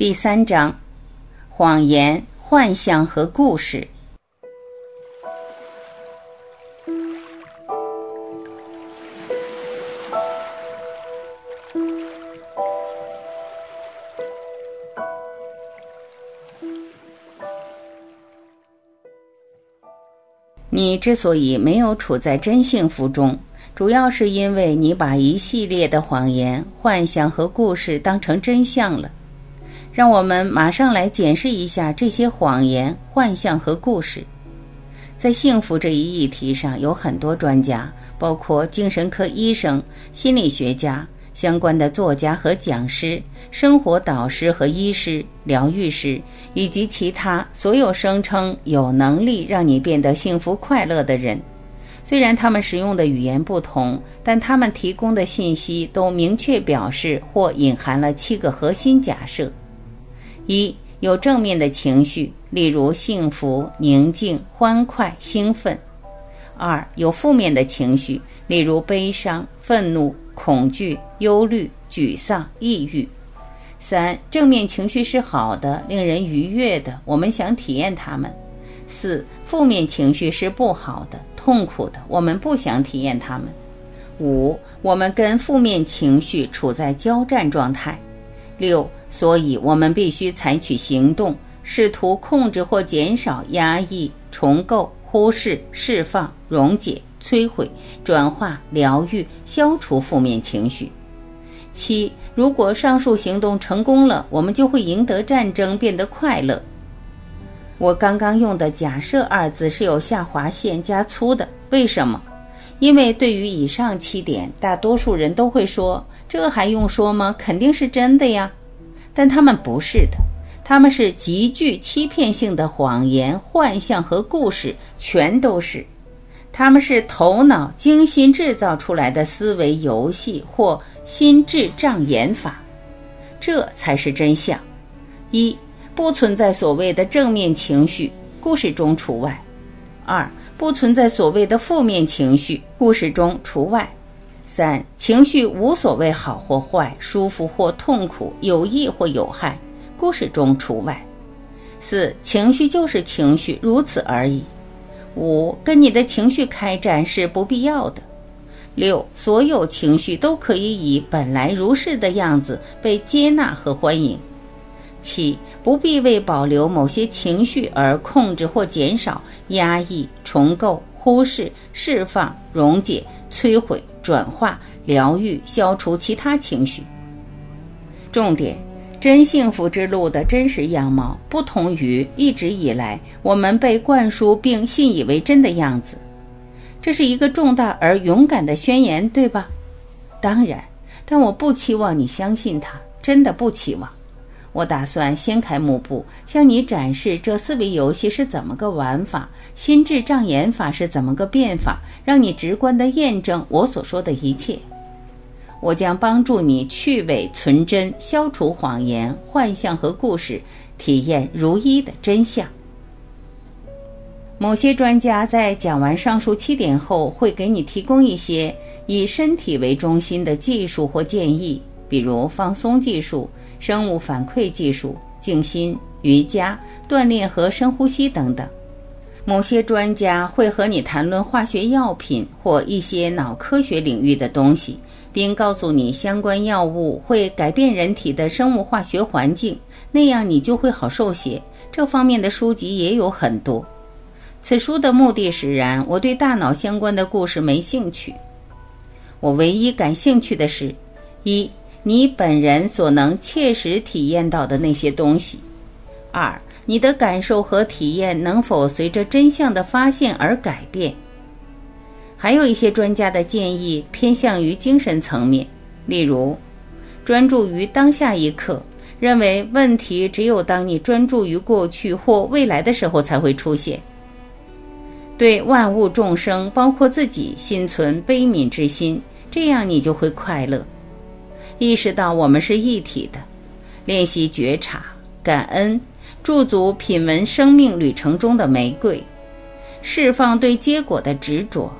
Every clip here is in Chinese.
第三章：谎言、幻象和故事。你之所以没有处在真幸福中，主要是因为你把一系列的谎言、幻象和故事当成真相了。让我们马上来检视一下这些谎言、幻象和故事。在幸福这一议题上，有很多专家，包括精神科医生、心理学家、相关的作家和讲师、生活导师和医师、疗愈师，以及其他所有声称有能力让你变得幸福快乐的人。虽然他们使用的语言不同，但他们提供的信息都明确表示或隐含了七个核心假设。一有正面的情绪，例如幸福、宁静、欢快、兴奋；二有负面的情绪，例如悲伤、愤怒、恐惧、忧虑、沮丧、抑郁；三正面情绪是好的，令人愉悦的，我们想体验它们；四负面情绪是不好的、痛苦的，我们不想体验它们；五我们跟负面情绪处在交战状态；六。所以，我们必须采取行动，试图控制或减少、压抑、重构、忽视、释放、溶解、摧毁、转化、疗愈、消除负面情绪。七，如果上述行动成功了，我们就会赢得战争，变得快乐。我刚刚用的“假设”二字是有下划线加粗的，为什么？因为对于以上七点，大多数人都会说：“这还用说吗？肯定是真的呀。”但他们不是的，他们是极具欺骗性的谎言、幻象和故事，全都是。他们是头脑精心制造出来的思维游戏或心智障眼法，这才是真相。一不存在所谓的正面情绪，故事中除外；二不存在所谓的负面情绪，故事中除外。三情绪无所谓好或坏，舒服或痛苦，有益或有害，故事中除外。四情绪就是情绪，如此而已。五跟你的情绪开战是不必要的。六所有情绪都可以以本来如是的样子被接纳和欢迎。七不必为保留某些情绪而控制或减少、压抑、重构。忽视、释放、溶解、摧毁、转化、疗愈、消除其他情绪。重点：真幸福之路的真实样貌不同于一直以来我们被灌输并信以为真的样子。这是一个重大而勇敢的宣言，对吧？当然，但我不期望你相信它，真的不期望。我打算掀开幕布，向你展示这四维游戏是怎么个玩法，心智障眼法是怎么个变法，让你直观地验证我所说的一切。我将帮助你去伪存真，消除谎言、幻象和故事，体验如一的真相。某些专家在讲完上述七点后，会给你提供一些以身体为中心的技术或建议，比如放松技术。生物反馈技术、静心、瑜伽、锻炼和深呼吸等等。某些专家会和你谈论化学药品或一些脑科学领域的东西，并告诉你相关药物会改变人体的生物化学环境，那样你就会好受些。这方面的书籍也有很多。此书的目的使然，我对大脑相关的故事没兴趣。我唯一感兴趣的是，一。你本人所能切实体验到的那些东西。二，你的感受和体验能否随着真相的发现而改变？还有一些专家的建议偏向于精神层面，例如，专注于当下一刻，认为问题只有当你专注于过去或未来的时候才会出现。对万物众生，包括自己，心存悲悯之心，这样你就会快乐。意识到我们是一体的，练习觉察、感恩，驻足品闻生命旅程中的玫瑰，释放对结果的执着，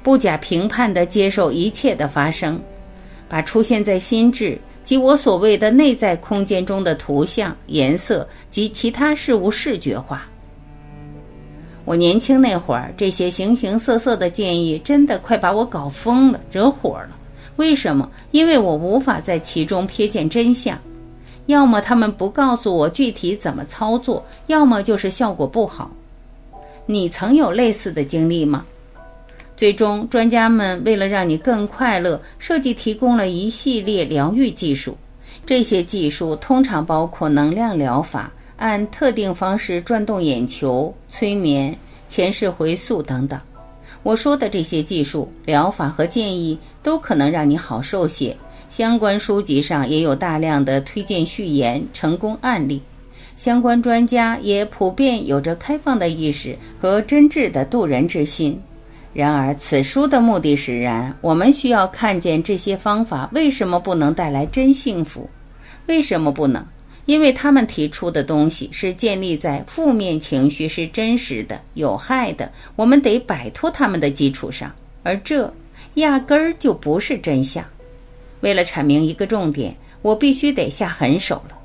不假评判地接受一切的发生，把出现在心智、即我所谓的内在空间中的图像、颜色及其他事物视觉化。我年轻那会儿，这些形形色色的建议真的快把我搞疯了，惹火了。为什么？因为我无法在其中瞥见真相。要么他们不告诉我具体怎么操作，要么就是效果不好。你曾有类似的经历吗？最终，专家们为了让你更快乐，设计提供了一系列疗愈技术。这些技术通常包括能量疗法、按特定方式转动眼球、催眠、前世回溯等等。我说的这些技术、疗法和建议都可能让你好受些。相关书籍上也有大量的推荐序言、成功案例。相关专家也普遍有着开放的意识和真挚的渡人之心。然而，此书的目的使然，我们需要看见这些方法为什么不能带来真幸福？为什么不能？因为他们提出的东西是建立在负面情绪是真实的、有害的，我们得摆脱他们的基础上，而这压根儿就不是真相。为了阐明一个重点，我必须得下狠手了。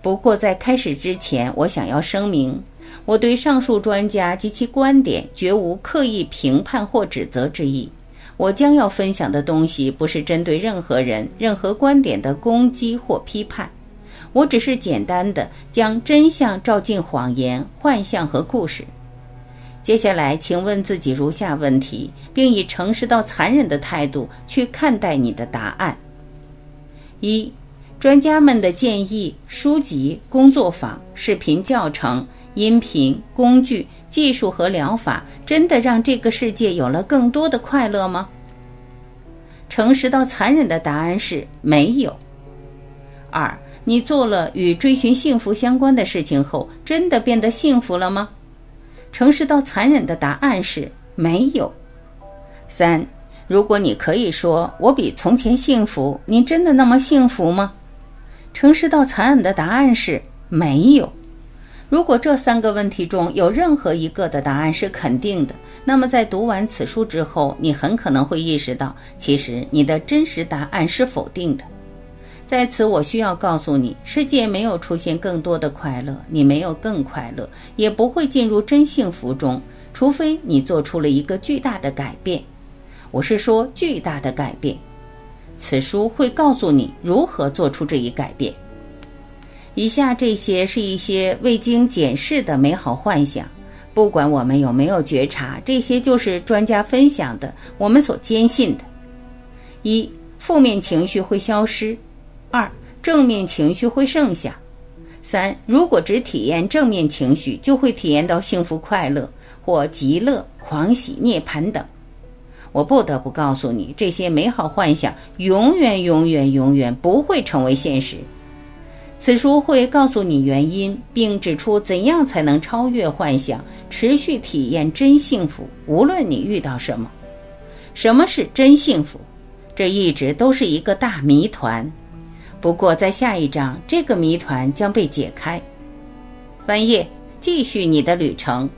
不过在开始之前，我想要声明，我对上述专家及其观点绝无刻意评判或指责之意。我将要分享的东西不是针对任何人、任何观点的攻击或批判。我只是简单的将真相照进谎言、幻象和故事。接下来，请问自己如下问题，并以诚实到残忍的态度去看待你的答案：一、专家们的建议、书籍、工作坊、视频教程、音频、工具、技术和疗法，真的让这个世界有了更多的快乐吗？诚实到残忍的答案是没有。二。你做了与追寻幸福相关的事情后，真的变得幸福了吗？诚实到残忍的答案是没有。三，如果你可以说我比从前幸福，你真的那么幸福吗？诚实到残忍的答案是没有。如果这三个问题中有任何一个的答案是肯定的，那么在读完此书之后，你很可能会意识到，其实你的真实答案是否定的。在此，我需要告诉你，世界没有出现更多的快乐，你没有更快乐，也不会进入真幸福中，除非你做出了一个巨大的改变。我是说巨大的改变。此书会告诉你如何做出这一改变。以下这些是一些未经检视的美好幻想，不管我们有没有觉察，这些就是专家分享的，我们所坚信的。一，负面情绪会消失。二，正面情绪会剩下。三，如果只体验正面情绪，就会体验到幸福快乐或极乐、狂喜、涅槃等。我不得不告诉你，这些美好幻想永远、永远、永远不会成为现实。此书会告诉你原因，并指出怎样才能超越幻想，持续体验真幸福。无论你遇到什么，什么是真幸福，这一直都是一个大谜团。不过，在下一章，这个谜团将被解开。翻页，继续你的旅程。